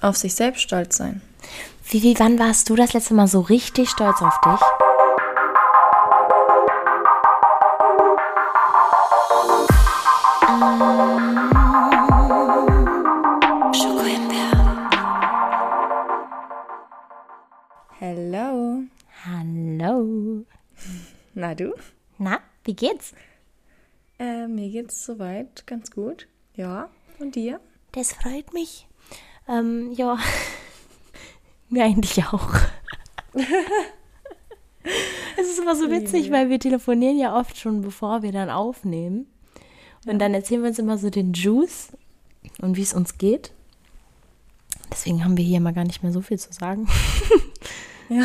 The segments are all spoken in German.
Auf sich selbst stolz sein. Wie, wie, wann warst du das letzte Mal so richtig stolz auf dich? Hello. Hallo. Na du? Na, wie geht's? Äh, mir geht's soweit ganz gut. Ja. Und dir? Das freut mich. Ähm, ja. Mir eigentlich auch. es ist immer so witzig, weil wir telefonieren ja oft schon, bevor wir dann aufnehmen. Und dann erzählen wir uns immer so den Juice und wie es uns geht. Deswegen haben wir hier mal gar nicht mehr so viel zu sagen. Ja.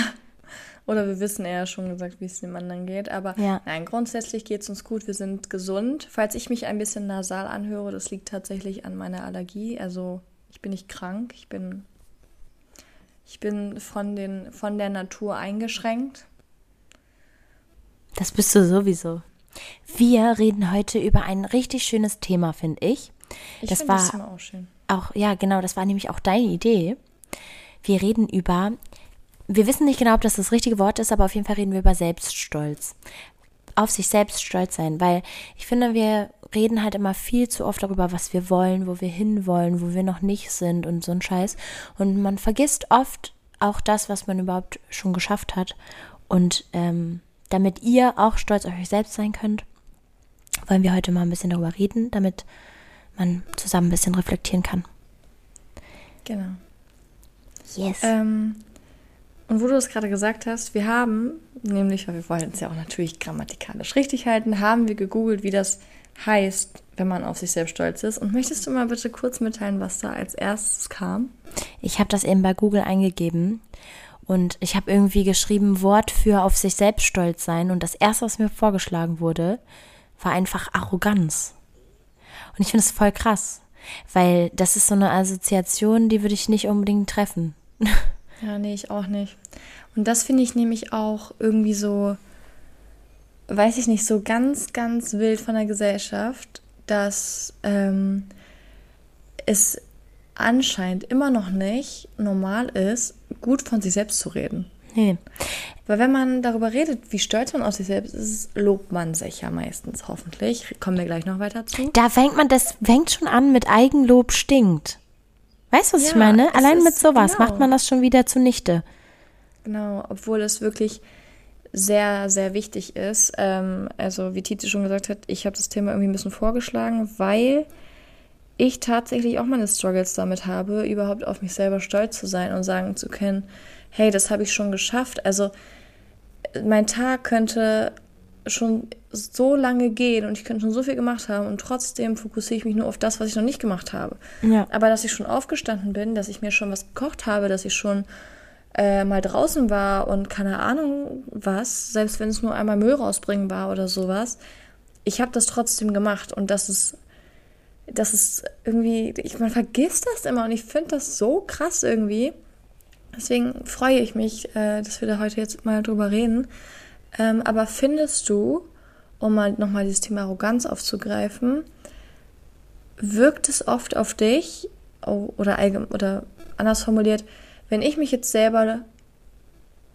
Oder wir wissen eher schon gesagt, wie es dem anderen geht. Aber Ja. nein, grundsätzlich geht es uns gut. Wir sind gesund. Falls ich mich ein bisschen nasal anhöre, das liegt tatsächlich an meiner Allergie. Also ich bin nicht krank. Ich bin, ich bin von, den, von der Natur eingeschränkt. Das bist du sowieso. Wir reden heute über ein richtig schönes Thema, finde ich. Ich das war das Thema auch schön. auch, ja, genau, das war nämlich auch deine Idee. Wir reden über, wir wissen nicht genau, ob das das richtige Wort ist, aber auf jeden Fall reden wir über Selbststolz. Auf sich selbst stolz sein, weil ich finde, wir reden halt immer viel zu oft darüber, was wir wollen, wo wir hinwollen, wo wir noch nicht sind und so ein Scheiß. Und man vergisst oft auch das, was man überhaupt schon geschafft hat. Und ähm, damit ihr auch stolz auf euch selbst sein könnt, wollen wir heute mal ein bisschen darüber reden, damit man zusammen ein bisschen reflektieren kann. Genau. Yes. Ähm, und wo du es gerade gesagt hast, wir haben, nämlich, weil wir wollen es ja auch natürlich grammatikalisch richtig halten, haben wir gegoogelt, wie das heißt, wenn man auf sich selbst stolz ist. Und möchtest du mal bitte kurz mitteilen, was da als erstes kam? Ich habe das eben bei Google eingegeben und ich habe irgendwie geschrieben Wort für auf sich selbst stolz sein und das erste, was mir vorgeschlagen wurde, war einfach Arroganz. Und ich finde es voll krass, weil das ist so eine Assoziation, die würde ich nicht unbedingt treffen. Ja, nee, ich auch nicht. Und das finde ich nämlich auch irgendwie so, weiß ich nicht, so ganz, ganz wild von der Gesellschaft, dass ähm, es anscheinend immer noch nicht normal ist, gut von sich selbst zu reden. Nee. Weil wenn man darüber redet, wie stolz man auf sich selbst ist, lobt man sich ja meistens hoffentlich. Kommen wir gleich noch weiter zu. Da fängt man, das fängt schon an mit Eigenlob stinkt. Weißt du, was ich Ja, meine? es Allein mit sowas genau. macht man das schon wieder zunichte. Genau, obwohl es wirklich sehr, sehr wichtig ist. Ähm, also wie Titi schon gesagt hat, ich habe das Thema irgendwie ein bisschen vorgeschlagen, weil ich tatsächlich auch meine Struggles damit habe, überhaupt auf mich selber stolz zu sein und sagen zu können, hey, das habe ich schon geschafft. Also mein Tag könnte schon so lange gehen und ich könnte schon so viel gemacht haben und trotzdem fokussiere ich mich nur auf das, was ich noch nicht gemacht habe. Ja. Aber dass ich schon aufgestanden bin, dass ich mir schon was gekocht habe, dass ich schon äh, mal draußen war und keine Ahnung was, selbst wenn es nur einmal Müll rausbringen war oder sowas, ich habe das trotzdem gemacht und das ist, das ist irgendwie, ich, man vergisst das immer und ich finde das so krass irgendwie. Deswegen freue ich mich, äh, dass wir da heute jetzt mal drüber reden. Ähm, aber findest du, um mal nochmal dieses Thema Arroganz aufzugreifen, wirkt es oft auf dich oh, oder, oder anders formuliert, wenn ich mich jetzt selber,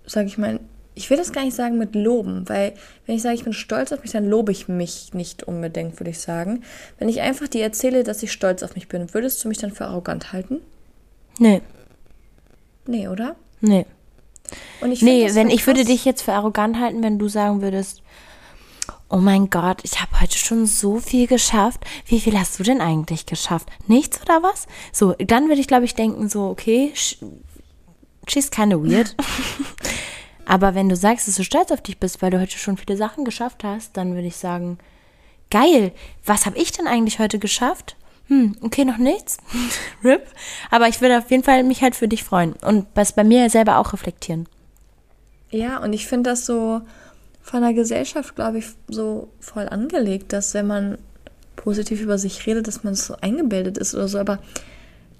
sage ich mal, ich will das gar nicht sagen mit loben, weil wenn ich sage, ich bin stolz auf mich, dann lobe ich mich nicht unbedingt, würde ich sagen. Wenn ich einfach dir erzähle, dass ich stolz auf mich bin, würdest du mich dann für arrogant halten? Nee, Nee, oder? nee. Und ich Nee, wenn so ich würde dich jetzt für arrogant halten, wenn du sagen würdest, oh mein Gott, ich habe heute schon so viel geschafft. Wie viel hast du denn eigentlich geschafft? Nichts oder was? So, dann würde ich glaube ich denken so, okay, sh- she's kinda weird. Aber wenn du sagst, dass du stolz auf dich bist, weil du heute schon viele Sachen geschafft hast, dann würde ich sagen, geil, was habe ich denn eigentlich heute geschafft? Hm, okay, noch nichts. RIP. Aber ich würde auf jeden Fall mich halt für dich freuen und was bei mir selber auch reflektieren. Ja, und ich finde das so von der Gesellschaft, glaube ich, so voll angelegt, dass wenn man positiv über sich redet, dass man so eingebildet ist oder so. Aber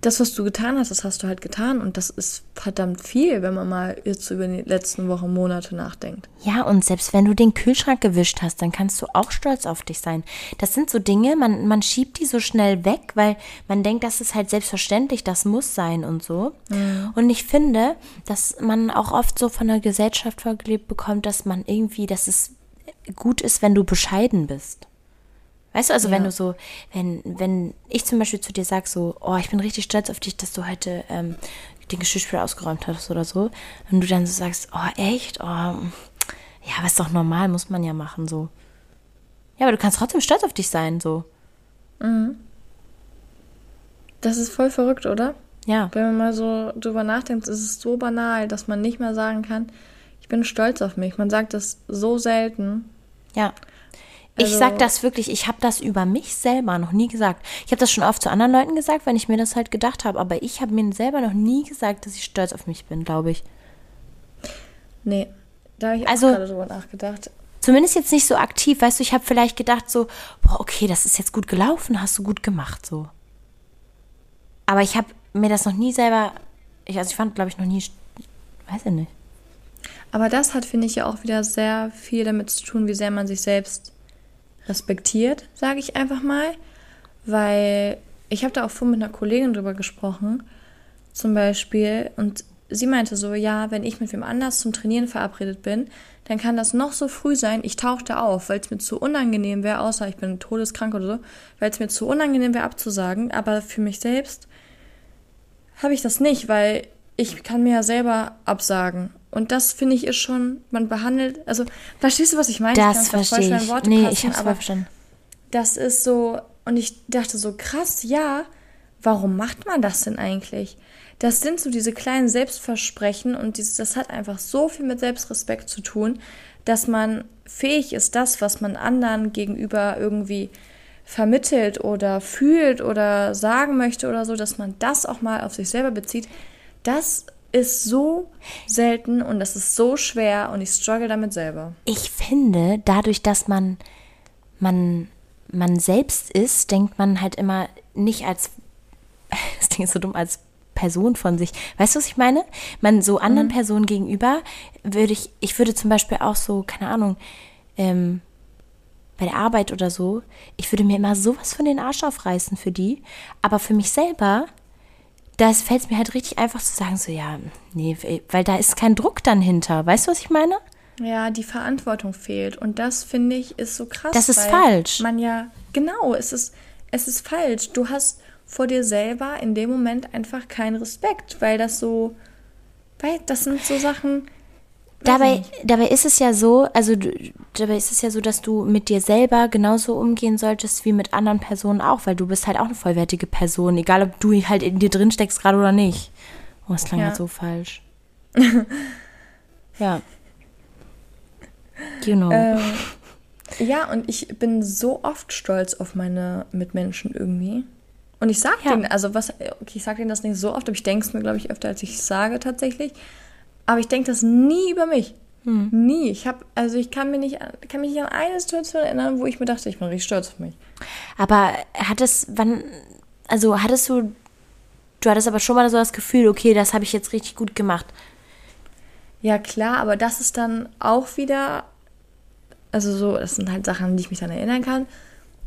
das, was du getan hast, das hast du halt getan. Und das ist verdammt viel, wenn man mal jetzt über die letzten Wochen, Monate nachdenkt. Ja, und selbst wenn du den Kühlschrank gewischt hast, dann kannst du auch stolz auf dich sein. Das sind so Dinge, man, man schiebt die so schnell weg, weil man denkt, das ist halt selbstverständlich, das muss sein und so. Mhm. Und ich finde, dass man auch oft so von der Gesellschaft vorgelebt bekommt, dass man irgendwie, dass es gut ist, wenn du bescheiden bist. Weißt du, also ja. wenn du so, wenn, wenn ich zum Beispiel zu dir sage, so, oh, ich bin richtig stolz auf dich, dass du heute ähm, den Geschirrspüler ausgeräumt hast oder so, und du dann so sagst, oh, echt? Oh, ja, was ist doch normal, muss man ja machen, so. Ja, aber du kannst trotzdem stolz auf dich sein, so. Mhm. Das ist voll verrückt, oder? Ja. Wenn man mal so drüber nachdenkt, ist es so banal, dass man nicht mehr sagen kann, ich bin stolz auf mich. Man sagt das so selten. Ja. Also, ich sag das wirklich, ich habe das über mich selber noch nie gesagt. Ich habe das schon oft zu anderen Leuten gesagt, wenn ich mir das halt gedacht habe, aber ich habe mir selber noch nie gesagt, dass ich stolz auf mich bin, glaube ich. Nee, da habe ich also, gerade drüber nachgedacht. Zumindest jetzt nicht so aktiv, weißt du, ich habe vielleicht gedacht so, boah, okay, das ist jetzt gut gelaufen, hast du gut gemacht, so. Aber ich habe mir das noch nie selber, ich, also ich fand, glaube ich, noch nie, weiß ich nicht. Aber das hat, finde ich, ja auch wieder sehr viel damit zu tun, wie sehr man sich selbst respektiert, sage ich einfach mal, weil ich habe da auch vorhin mit einer Kollegin drüber gesprochen, zum Beispiel, und sie meinte so, ja, wenn ich mit wem anders zum Trainieren verabredet bin, dann kann das noch so früh sein, ich tauchte auf, weil es mir zu unangenehm wäre, außer ich bin todeskrank oder so, weil es mir zu unangenehm wäre abzusagen, aber für mich selbst habe ich das nicht, weil ich kann mir ja selber absagen. Und das finde ich ist schon, man behandelt, also verstehst du, was ich meine? Das ich verstehe ich. Worte nee, passen, ich habe es verstanden. Das ist so, und ich dachte so, krass, ja, warum macht man das denn eigentlich? Das sind so diese kleinen Selbstversprechen und dieses, das hat einfach so viel mit Selbstrespekt zu tun, dass man fähig ist, das, was man anderen gegenüber irgendwie vermittelt oder fühlt oder sagen möchte oder so, dass man das auch mal auf sich selber bezieht. Das ist so selten und das ist so schwer und ich struggle damit selber. Ich finde, dadurch, dass man, man, man selbst ist, denkt man halt immer nicht als, das Ding ist so dumm, als Person von sich. Weißt du, was ich meine? Man so anderen mhm. Personen gegenüber würde ich, ich würde zum Beispiel auch so, keine Ahnung, ähm, bei der Arbeit oder so, ich würde mir immer sowas von den Arsch aufreißen für die, aber für mich selber da fällt es mir halt richtig einfach zu sagen, so ja, nee, weil da ist kein Druck dann hinter. Weißt du, was ich meine? Ja, die Verantwortung fehlt. Und das finde ich ist so krass. Das ist falsch. Man ja, genau, es ist, es ist falsch. Du hast vor dir selber in dem Moment einfach keinen Respekt, weil das so, weil das sind so Sachen, Dabei, dabei ist es ja so, also dabei ist es ja so, dass du mit dir selber genauso umgehen solltest wie mit anderen Personen auch, weil du bist halt auch eine vollwertige Person, egal ob du halt in dir drin steckst gerade oder nicht. Oh, das klang ja. so falsch. ja. You know. Ähm, ja, und ich bin so oft stolz auf meine Mitmenschen irgendwie. Und ich sag ja. denen, also was, okay, ich sag denen das nicht so oft, aber ich denke es mir, glaube ich, öfter, als ich sage tatsächlich. Aber ich denke das nie über mich. Hm. Nie. Ich habe, also ich kann, mir nicht, kann mich nicht an eine Situation erinnern, wo ich mir dachte, ich bin richtig stolz auf mich. Aber hat es, wann, also hattest du, du hattest aber schon mal so das Gefühl, okay, das habe ich jetzt richtig gut gemacht. Ja, klar, aber das ist dann auch wieder, also so, das sind halt Sachen, an die ich mich dann erinnern kann.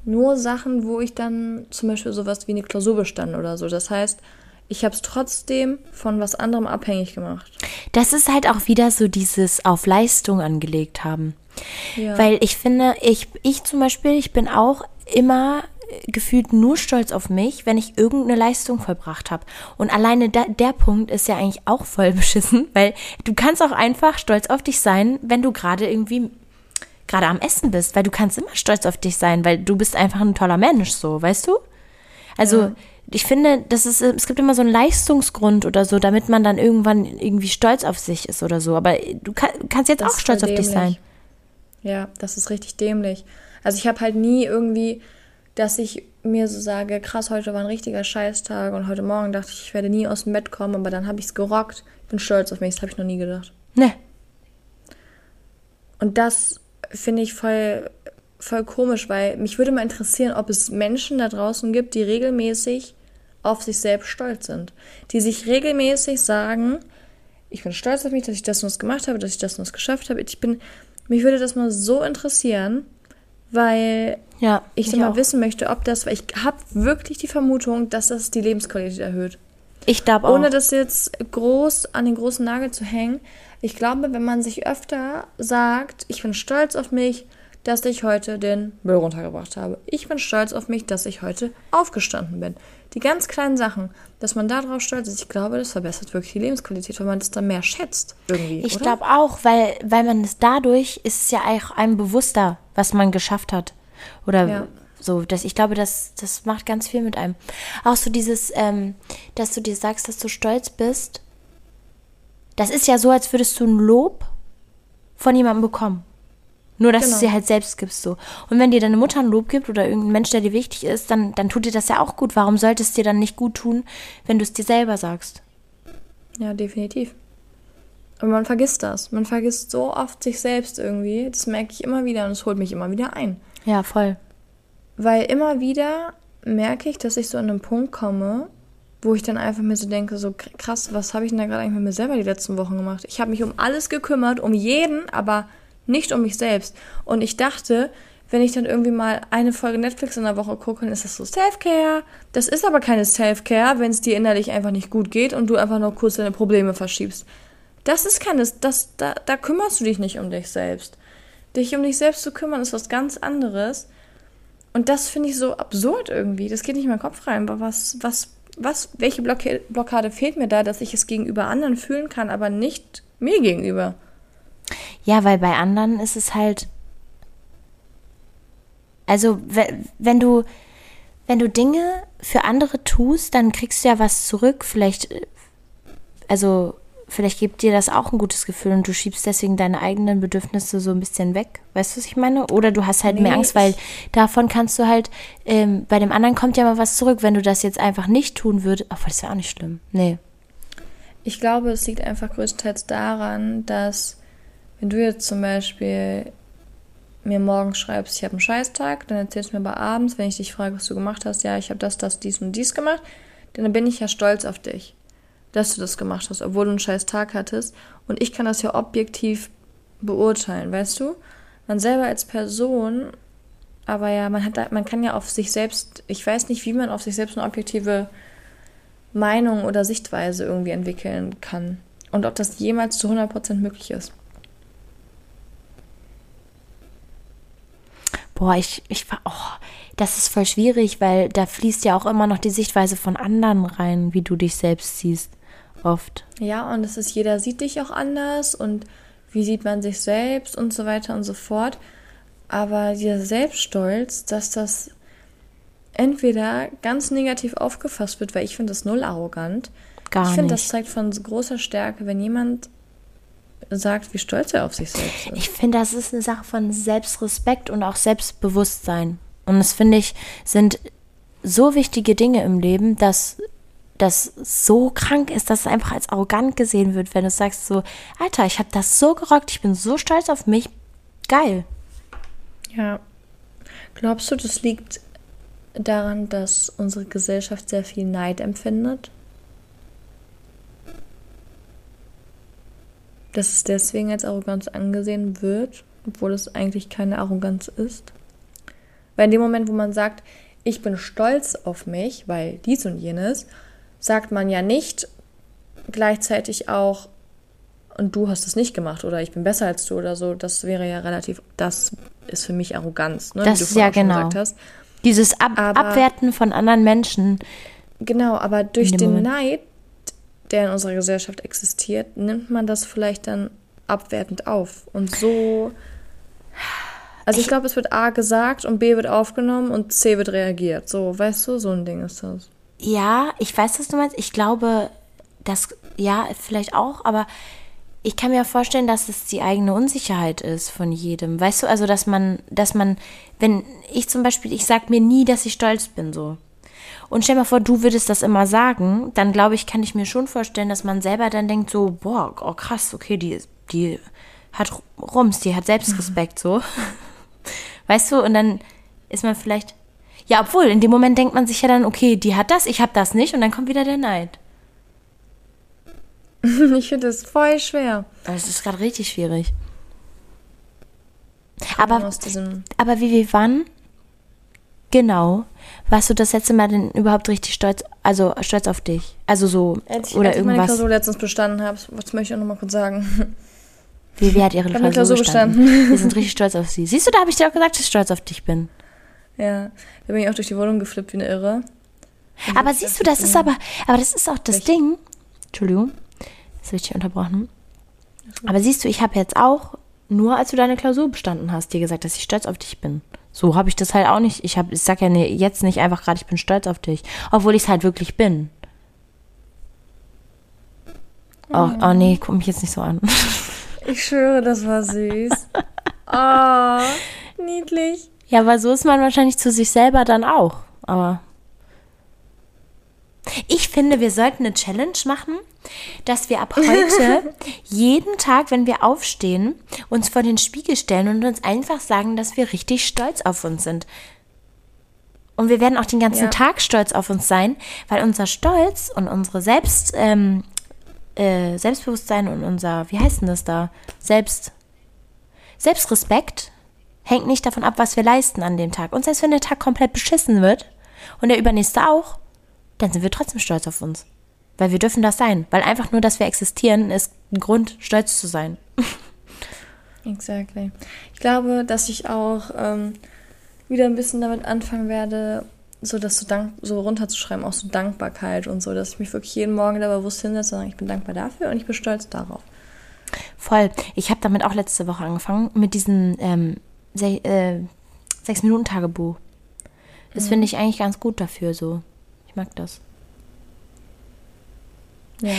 Nur Sachen, wo ich dann zum Beispiel sowas wie eine Klausur bestand oder so. Das heißt, ich habe es trotzdem von was anderem abhängig gemacht. Das ist halt auch wieder so dieses auf Leistung angelegt haben. Ja. Weil ich finde, ich, ich zum Beispiel, ich bin auch immer gefühlt nur stolz auf mich, wenn ich irgendeine Leistung vollbracht habe. Und alleine da, der Punkt ist ja eigentlich auch voll beschissen, weil du kannst auch einfach stolz auf dich sein, wenn du gerade irgendwie gerade am Essen bist, weil du kannst immer stolz auf dich sein, weil du bist einfach ein toller Mensch, so, weißt du? Also ja ich finde, das ist, es gibt immer so einen Leistungsgrund oder so, damit man dann irgendwann irgendwie stolz auf sich ist oder so. Aber du kann, kannst jetzt das auch stolz auf dich sein. Ja, das ist richtig dämlich. Also ich habe halt nie irgendwie, dass ich mir so sage, krass, heute war ein richtiger Scheißtag und heute Morgen dachte ich, ich werde nie aus dem Bett kommen, aber dann habe ich es gerockt. Ich bin stolz auf mich, das habe ich noch nie gedacht. Ne. Und das finde ich voll, voll komisch, weil mich würde mal interessieren, ob es Menschen da draußen gibt, die regelmäßig auf sich selbst stolz sind. Die sich regelmäßig sagen, ich bin stolz auf mich, dass ich das und das gemacht habe, dass ich das und das geschafft habe. Ich bin, mich würde das mal so interessieren, weil Ja, ich dann mal auch. wissen möchte, ob das, weil ich habe wirklich die Vermutung, dass das die Lebensqualität erhöht. Ich glaube auch. Ohne das jetzt groß an den großen Nagel zu hängen. Ich glaube, wenn man sich öfter sagt, ich bin stolz auf mich, dass ich heute den Müll runtergebracht habe. Ich bin stolz auf mich, dass ich heute aufgestanden bin. Die ganz kleinen Sachen, dass man darauf stolz ist, ich glaube, das verbessert wirklich die Lebensqualität, weil man das dann mehr schätzt irgendwie. Ich glaube auch, weil, weil man es dadurch ist es ja auch einem bewusster, was man geschafft hat. Oder Ja. so. Das, ich glaube, das, das macht ganz viel mit einem. Auch so dieses, ähm, dass du dir sagst, dass du stolz bist. Das ist ja so, als würdest du ein Lob von jemandem bekommen. Nur, dass du Genau. es dir halt selbst gibst so. Und wenn dir deine Mutter ein Lob gibt oder irgendein Mensch, der dir wichtig ist, dann, dann tut dir das ja auch gut. Warum sollte es dir dann nicht gut tun, wenn du es dir selber sagst? Ja, definitiv. Aber man vergisst das. Man vergisst so oft sich selbst irgendwie. Das merke ich immer wieder und es holt mich immer wieder ein. Ja, voll. Weil immer wieder merke ich, dass ich so an einen Punkt komme, wo ich dann einfach mir so denke, so kr- krass, was habe ich denn da gerade eigentlich mit mir selber die letzten Wochen gemacht? Ich habe mich um alles gekümmert, um jeden, aber nicht um mich selbst. Und ich dachte, wenn ich dann irgendwie mal eine Folge Netflix in der Woche gucke, dann ist das so Self-Care. Das ist aber keine Self-Care, wenn es dir innerlich einfach nicht gut geht und du einfach nur kurz deine Probleme verschiebst. Das ist keine, das, da, da kümmerst du dich nicht um dich selbst. Dich um dich selbst zu kümmern ist was ganz anderes. Und das finde ich so absurd irgendwie. Das geht nicht in meinen Kopf rein. Aber was, was, was, welche Blockade fehlt mir da, dass ich es gegenüber anderen fühlen kann, aber nicht mir gegenüber? Ja, weil bei anderen ist es halt. Also, we- wenn du, wenn du Dinge für andere tust, dann kriegst du ja was zurück. Vielleicht, äh, also, vielleicht gibt dir das auch ein gutes Gefühl und du schiebst deswegen deine eigenen Bedürfnisse so ein bisschen weg. Weißt du, was ich meine? Oder du hast halt mehr Nee, Angst, weil davon kannst du halt, ähm, bei dem anderen kommt ja mal was zurück. Wenn du das jetzt einfach nicht tun würdest, obwohl das wäre auch nicht schlimm. Nee. Ich glaube, es liegt einfach größtenteils daran, dass wenn du jetzt zum Beispiel mir morgens schreibst, ich habe einen Scheißtag, dann erzählst du mir aber abends, wenn ich dich frage, was du gemacht hast, ja, ich habe das, das, dies und dies gemacht, dann bin ich ja stolz auf dich, dass du das gemacht hast, obwohl du einen scheiß Tag hattest. Und ich kann das ja objektiv beurteilen, weißt du? Man selber als Person, aber ja, man hat, da- man kann ja auf sich selbst, ich weiß nicht, wie man auf sich selbst eine objektive Meinung oder Sichtweise irgendwie entwickeln kann. Und ob das jemals zu 100% möglich ist. Boah, ich, ich war, oh, das ist voll schwierig, weil da fließt ja auch immer noch die Sichtweise von anderen rein, wie du dich selbst siehst. Oft. Ja, und es ist, jeder sieht dich auch anders und wie sieht man sich selbst und so weiter und so fort. Aber dieser Selbststolz, dass das entweder ganz negativ aufgefasst wird, weil ich finde das null arrogant. Gar ich finde, das zeigt von großer Stärke, wenn jemand sagt, wie stolz er auf sich selbst ist. Ich finde, das ist eine Sache von Selbstrespekt und auch Selbstbewusstsein. Und das finde ich, sind so wichtige Dinge im Leben, dass das so krank ist, dass es einfach als arrogant gesehen wird, wenn du sagst so, Alter, ich habe das so gerockt, ich bin so stolz auf mich. Geil. Ja. Glaubst du, das liegt daran, dass unsere Gesellschaft sehr viel Neid empfindet? Dass es deswegen als Arroganz angesehen wird, obwohl es eigentlich keine Arroganz ist? Weil in dem Moment, wo man sagt, ich bin stolz auf mich, weil dies und jenes, sagt man ja nicht gleichzeitig auch, und du hast es nicht gemacht oder ich bin besser als du oder so. Das wäre ja relativ, das ist für mich Arroganz, ne? Das wie du ja genau. gesagt hast. Dieses Ab Aber- Abwerten von anderen Menschen. Genau, aber durch den Moment. Neid, der in unserer Gesellschaft existiert, nimmt man das vielleicht dann abwertend auf. Und so. Also ich, Ich- glaube, es wird A gesagt und B wird aufgenommen und C wird reagiert. So, weißt du, so ein Ding ist das. Ja, ich weiß, was du meinst. Ich glaube, das, ja, vielleicht auch, aber ich kann mir vorstellen, dass es die eigene Unsicherheit ist von jedem. Weißt du, also, dass man, dass man, wenn ich zum Beispiel, ich sag mir nie, dass ich stolz bin, so. Und stell mal vor, du würdest das immer sagen, dann glaube ich, kann ich mir schon vorstellen, dass man selber dann denkt so, boah, oh krass, okay, die, die hat Rums, die hat Selbstrespekt, so. Weißt du, und dann ist man vielleicht, Ja, obwohl, in dem Moment denkt man sich ja dann, okay, die hat das, ich habe das nicht und dann kommt wieder der Neid. ich finde das voll schwer. Das ist gerade richtig schwierig. Aber, Aber, aus diesem, aber wie wir wann? Genau. Warst du das letzte Mal denn überhaupt richtig stolz, also stolz auf dich? Also so, als ich, oder als ich meine irgendwas. Klausur letztens bestanden habe, das möchte ich auch nochmal kurz sagen. Wie, hat ihre Ich Klausur, Klausur bestanden? bestanden. Wir sind richtig stolz auf sie. Siehst du, da habe ich dir auch gesagt, dass ich stolz auf dich bin. ja, da bin ich auch durch die Wohnung geflippt wie eine Irre. Aber siehst du, das ist aber, aber das ist auch das Echt? Ding. Entschuldigung, das wird dich unterbrochen. Aber siehst du, ich habe jetzt auch nur, als du deine Klausur bestanden hast, dir gesagt, dass ich stolz auf dich bin. So habe ich das halt auch nicht. Ich, hab, ich sag ja ne, jetzt nicht einfach gerade, ich bin stolz auf dich. Obwohl ich es halt wirklich bin. Oh, oh nee, guck mich jetzt nicht so an. Ich schwöre, das war süß. Oh, niedlich. Ja, weil so ist man wahrscheinlich zu sich selber dann auch. Aber ich finde, wir sollten eine Challenge machen, dass wir ab heute jeden Tag, wenn wir aufstehen, uns vor den Spiegel stellen und uns einfach sagen, dass wir richtig stolz auf uns sind. Und wir werden auch den ganzen Ja. Tag stolz auf uns sein, weil unser Stolz und unsere Selbst, ähm, äh, Selbstbewusstsein und unser, wie heißt denn das da? Selbst, Selbstrespekt hängt nicht davon ab, was wir leisten an dem Tag. Und selbst wenn der Tag komplett beschissen wird und der übernächste auch, dann sind wir trotzdem stolz auf uns. Weil wir dürfen das sein. Weil einfach nur, dass wir existieren, ist ein Grund, stolz zu sein. Exactly. Ich glaube, dass ich auch ähm, wieder ein bisschen damit anfangen werde, so das so, dank so runterzuschreiben, auch so Dankbarkeit und so, dass ich mich wirklich jeden Morgen da bewusst hinsetze und sage, ich bin dankbar dafür und ich bin stolz darauf. Voll. Ich habe damit auch letzte Woche angefangen, mit diesem ähm, Se äh, Sechs-Minuten-Tagebuch. Das finde ich eigentlich ganz gut dafür so. Ich mag das. Ja.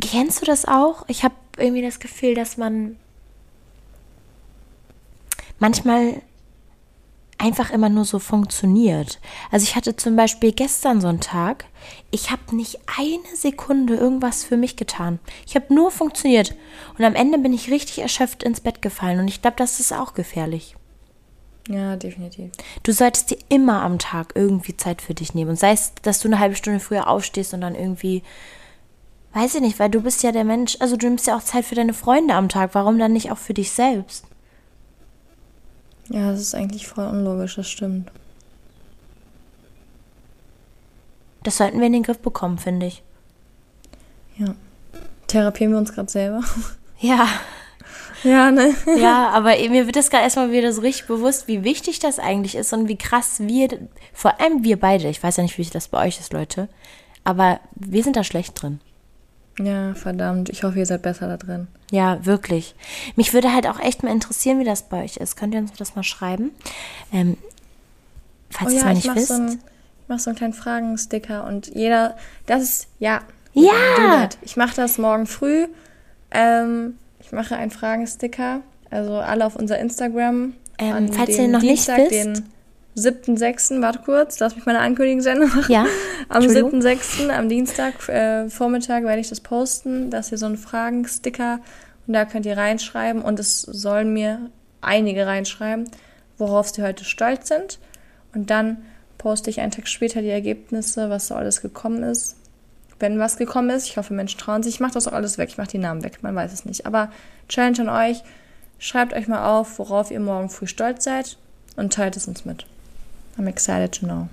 Kennst du das auch? Ich habe irgendwie das Gefühl, dass man manchmal einfach immer nur so funktioniert. Also ich hatte zum Beispiel gestern so einen Tag, ich habe nicht eine Sekunde irgendwas für mich getan. Ich habe nur funktioniert. Und am Ende bin ich richtig erschöpft ins Bett gefallen. Und ich glaube, das ist auch gefährlich. Ja, definitiv. Du solltest dir immer am Tag irgendwie Zeit für dich nehmen. Und sei es, dass du eine halbe Stunde früher aufstehst und dann irgendwie, weiß ich nicht, weil du bist ja der Mensch, also du nimmst ja auch Zeit für deine Freunde am Tag. Warum dann nicht auch für dich selbst? Ja, das ist eigentlich voll unlogisch, das stimmt. Das sollten wir in den Griff bekommen, finde ich. Ja. Therapieren wir uns gerade selber? Ja, ja, ne? ja, aber mir wird das gerade erstmal wieder so richtig bewusst, wie wichtig das eigentlich ist und wie krass wir, vor allem wir beide, ich weiß ja nicht, wie das bei euch ist, Leute, aber wir sind da schlecht drin. Ja, verdammt. Ich hoffe, ihr seid besser da drin. Ja, wirklich. Mich würde halt auch echt mal interessieren, wie das bei euch ist. Könnt ihr uns das mal schreiben? Ähm, falls Oh ihr es ja, mal ich nicht mache wisst. so, einen- ich mach so einen kleinen Fragensticker und jeder, das ist, ja. Ja! Ich mache das morgen früh. Ähm, ich mache einen Fragensticker. Also alle auf unser Instagram. Ähm, an falls ihr noch nicht Dienstag, wisst- den 7.6., warte kurz, lass mich meine Ankündigung zu Ende machen. Ja, Am Entschuldigung. 7.6., am Dienstag, äh, Vormittag werde ich das posten, dass ihr so einen Fragensticker und da könnt ihr reinschreiben und es sollen mir einige reinschreiben, worauf sie heute stolz sind. Und dann poste ich einen Tag später die Ergebnisse, was so alles gekommen ist. Wenn was gekommen ist, ich hoffe, Menschen trauen sich. Ich mache das auch alles weg, ich mache die Namen weg, man weiß es nicht. Aber Challenge an euch, schreibt euch mal auf, worauf ihr morgen früh stolz seid und teilt es uns mit. I'm excited to know.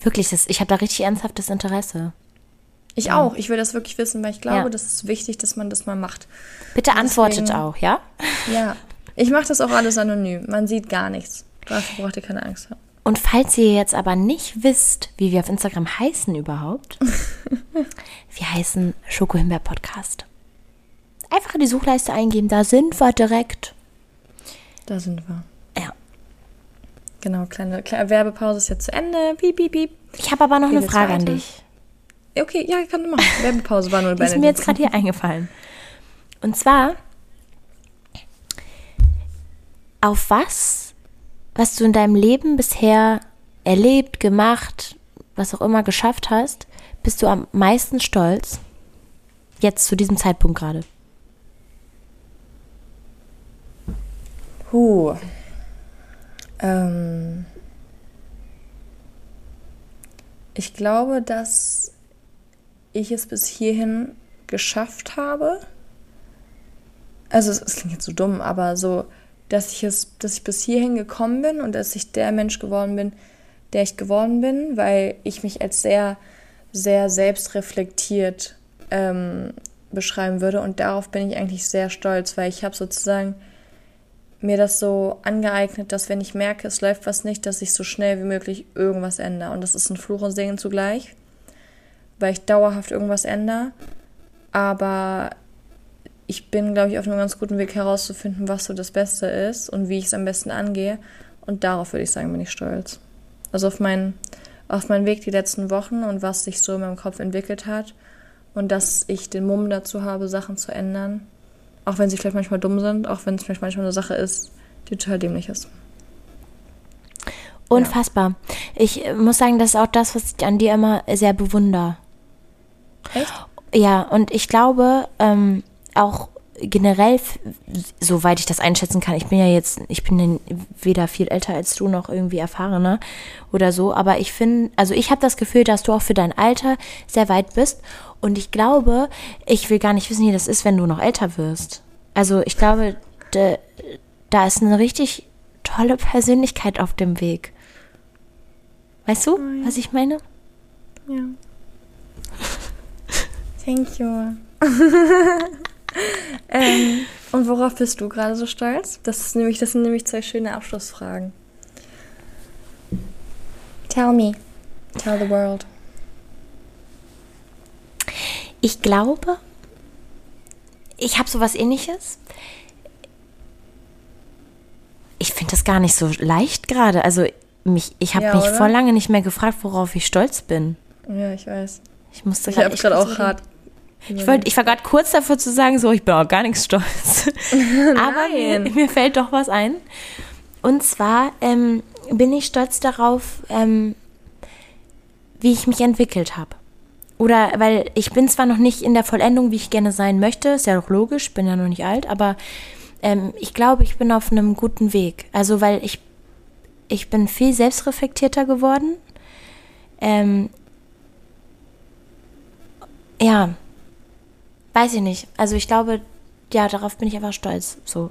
Wirklich, das, ich habe da richtig ernsthaftes Interesse. Ich auch. Ich will das wirklich wissen, weil ich glaube, Ja. das ist wichtig, dass man das mal macht. Bitte Deswegen- antwortet auch, ja? Ja. Ich mache das auch alles anonym. Man sieht gar nichts. Dafür braucht ihr keine Angst haben. Und falls ihr jetzt aber nicht wisst, wie wir auf Instagram heißen überhaupt, wir heißen Schokohimbeer Podcast. Einfach in die Suchleiste eingeben, da sind wir direkt. Da sind wir. Ja. Genau, kleine, kleine Werbepause ist jetzt zu Ende. Piep, piep, piep. Ich habe aber noch Wie eine Frage an weiter? dich. Okay, ja, kann du machen. Werbepause war nur bei ist mir jetzt gerade hier eingefallen. Und zwar, auf was, was du in deinem Leben bisher erlebt, gemacht, was auch immer geschafft hast, bist du am meisten stolz? Jetzt zu diesem Zeitpunkt gerade. Huh. Ähm. Ich glaube, dass ich es bis hierhin geschafft habe. Also es, es klingt jetzt so dumm, aber so, dass ich es, dass ich bis hierhin gekommen bin und dass ich der Mensch geworden bin, der ich geworden bin, weil ich mich als sehr, sehr selbstreflektiert ähm, beschreiben würde. Und darauf bin ich eigentlich sehr stolz, weil ich habe sozusagen mir das so angeeignet, dass wenn ich merke, es läuft was nicht, dass ich so schnell wie möglich irgendwas ändere. Und das ist ein Fluch und Segen zugleich, weil ich dauerhaft irgendwas ändere. Aber ich bin, glaube ich, auf einem ganz guten Weg herauszufinden, was so das Beste ist und wie ich es am besten angehe. Und darauf würde ich sagen, bin ich stolz. Also auf meinen, auf meinen Weg die letzten Wochen und was sich so in meinem Kopf entwickelt hat. Und dass ich den Mumm dazu habe, Sachen zu ändern. Auch wenn sie vielleicht manchmal dumm sind, auch wenn es vielleicht manchmal eine Sache ist, die total dämlich ist. Unfassbar. Ja. Ich muss sagen, das ist auch das, was ich an dir immer sehr bewundere. Echt? Ja, und ich glaube, ähm, auch generell, soweit ich das einschätzen kann, ich bin ja jetzt, ich bin weder viel älter als du noch irgendwie erfahrener oder so, aber ich finde, also ich habe das Gefühl, dass du auch für dein Alter sehr weit bist und ich glaube, ich will gar nicht wissen, wie das ist, wenn du noch älter wirst. Also ich glaube, de, da ist eine richtig tolle Persönlichkeit auf dem Weg. Weißt du, oh, ja. was ich meine? Ja. Thank you. ähm, und worauf bist du gerade so stolz? Das, ist nämlich, das sind nämlich zwei schöne Abschlussfragen. Tell me. Tell the world. Ich glaube, ich habe sowas ähnliches. Ich finde das gar nicht so leicht gerade. Also mich, ich habe ja, mich vor lange nicht mehr gefragt, worauf ich stolz bin. Ja, ich weiß. Ich musste Ich habe gerade auch hart ich, wollt, ich war gerade kurz davor zu sagen, so, ich bin auch gar nichts stolz. Aber mir, mir, fällt doch was ein. Und zwar ähm, bin ich stolz darauf, ähm, wie ich mich entwickelt habe. Oder weil ich bin zwar noch nicht in der Vollendung, wie ich gerne sein möchte, ist ja doch logisch, bin ja noch nicht alt, aber ähm, ich glaube, ich bin auf einem guten Weg. Also weil ich, ich bin viel selbstreflektierter geworden. Ähm, ja, Weiß ich nicht. Also ich glaube, ja, darauf bin ich einfach stolz. So.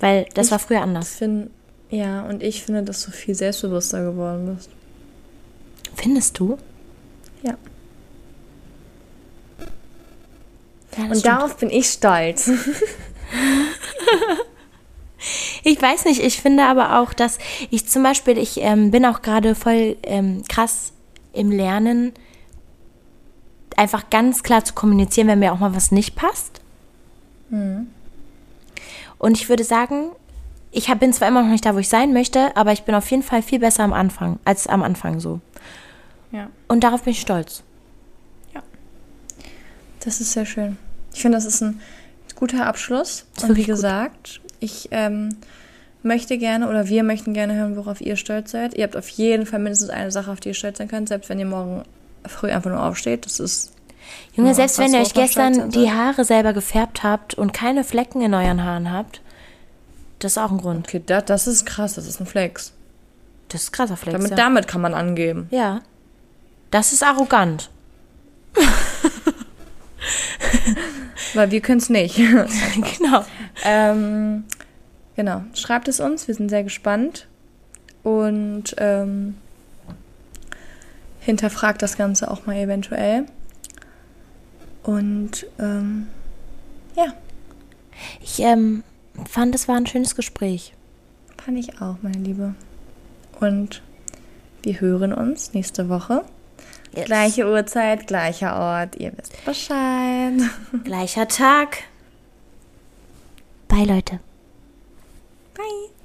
Weil das ich war früher anders. Find, ja, und ich finde, dass du viel selbstbewusster geworden bist. Findest du? Ja. ja und stimmt. darauf bin ich stolz. ich weiß nicht, ich finde aber auch, dass ich zum Beispiel, ich ähm, bin auch gerade voll ähm, krass im Lernen, einfach ganz klar zu kommunizieren, wenn mir auch mal was nicht passt. Mhm. Und ich würde sagen, ich hab, bin zwar immer noch nicht da, wo ich sein möchte, aber ich bin auf jeden Fall viel besser am Anfang, als am Anfang so. Ja. Und darauf bin ich stolz. Ja. Das ist sehr schön. Ich finde, das ist ein guter Abschluss. Und wie gesagt, gut. ich ähm, möchte gerne oder wir möchten gerne hören, worauf ihr stolz seid. Ihr habt auf jeden Fall mindestens eine Sache, auf die ihr stolz sein könnt, selbst wenn ihr morgen früh einfach nur aufsteht. Das ist. Junge, selbst wenn ihr euch gestern die Haare selber gefärbt habt und keine Flecken in euren Haaren habt, das ist auch ein Grund. Okay, das, das ist krass, das ist ein Flex. Das ist krasser Flex. Damit, ja. damit kann man angeben. Ja. Das ist arrogant. Weil wir können es nicht. genau. Ähm, genau. Schreibt es uns, wir sind sehr gespannt. Und ähm, hinterfragt das Ganze auch mal eventuell. Und ähm, ja. Ich ähm, fand, es war ein schönes Gespräch. Fand ich auch, meine Liebe. Und wir hören uns nächste Woche. Yes. Gleiche Uhrzeit, gleicher Ort. Ihr wisst Bescheid. Gleicher Tag. Bye, Leute. Bye.